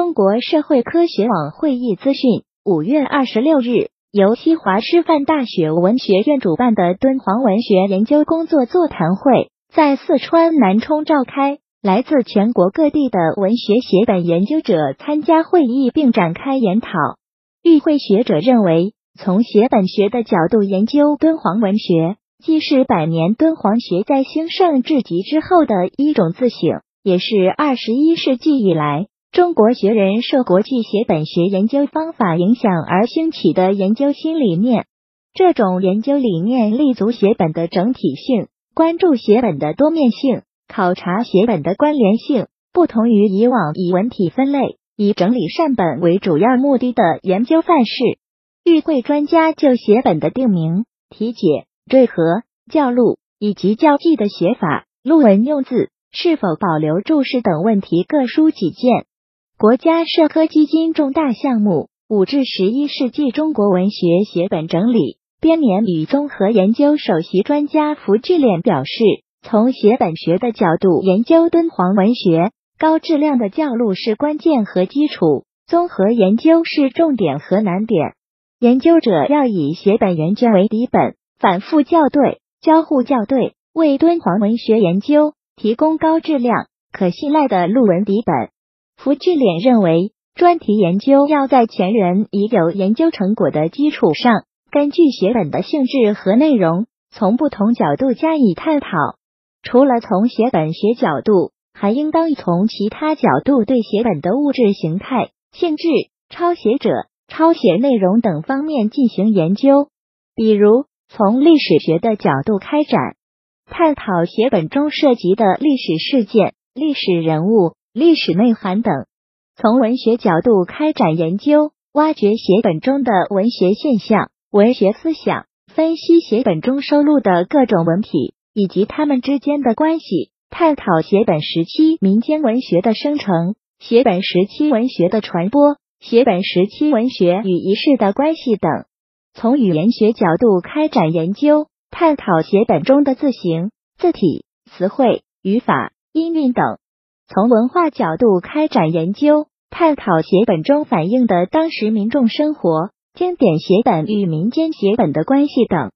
中国社会科学网会议资讯，五月二十六日，由西华师范大学文学院主办的敦煌文学研究工作座谈会在四川南充召开。来自全国各地的文学写本研究者参加会议并展开研讨。与会学者认为，从写本学的角度研究敦煌文学，既是百年敦煌学在兴盛至极之后的一种自省，也是二十一世纪以来。中国学人受国际写本学研究方法影响而兴起的研究新理念，这种研究理念立足写本的整体性，关注写本的多面性，考察写本的关联性，不同于以往以文体分类、以整理善本为主要目的的研究范式。与会专家就写本的定名、题解、缀合、校录以及校记的写法、录文用字、是否保留注释等问题各抒己见。国家社科基金重大项目五至十一世纪中国文学写本整理编年与综合研究首席专家符志炼表示，从写本学的角度研究敦煌文学，高质量的校录是关键和基础，综合研究是重点和难点。研究者要以写本原卷为底本，反复校对、交互校对，为敦煌文学研究提供高质量、可信赖的录文底本。福志脸认为，专题研究要在前人已有研究成果的基础上，根据写本的性质和内容，从不同角度加以探讨。除了从写本学角度，还应当从其他角度对写本的物质形态、性质、抄写者、抄写内容等方面进行研究。比如，从历史学的角度开展，探讨写本中涉及的历史事件、历史人物。历史内涵等，从文学角度开展研究，挖掘写本中的文学现象、文学思想，分析写本中收录的各种文体以及它们之间的关系，探讨写本时期民间文学的生成、写本时期文学的传播、写本时期文学与仪式的关系等。从语言学角度开展研究，探讨写本中的字形、字体、词汇、语法、音韵等。从文化角度开展研究，探讨写本中反映的当时民众生活、经典写本与民间写本的关系等。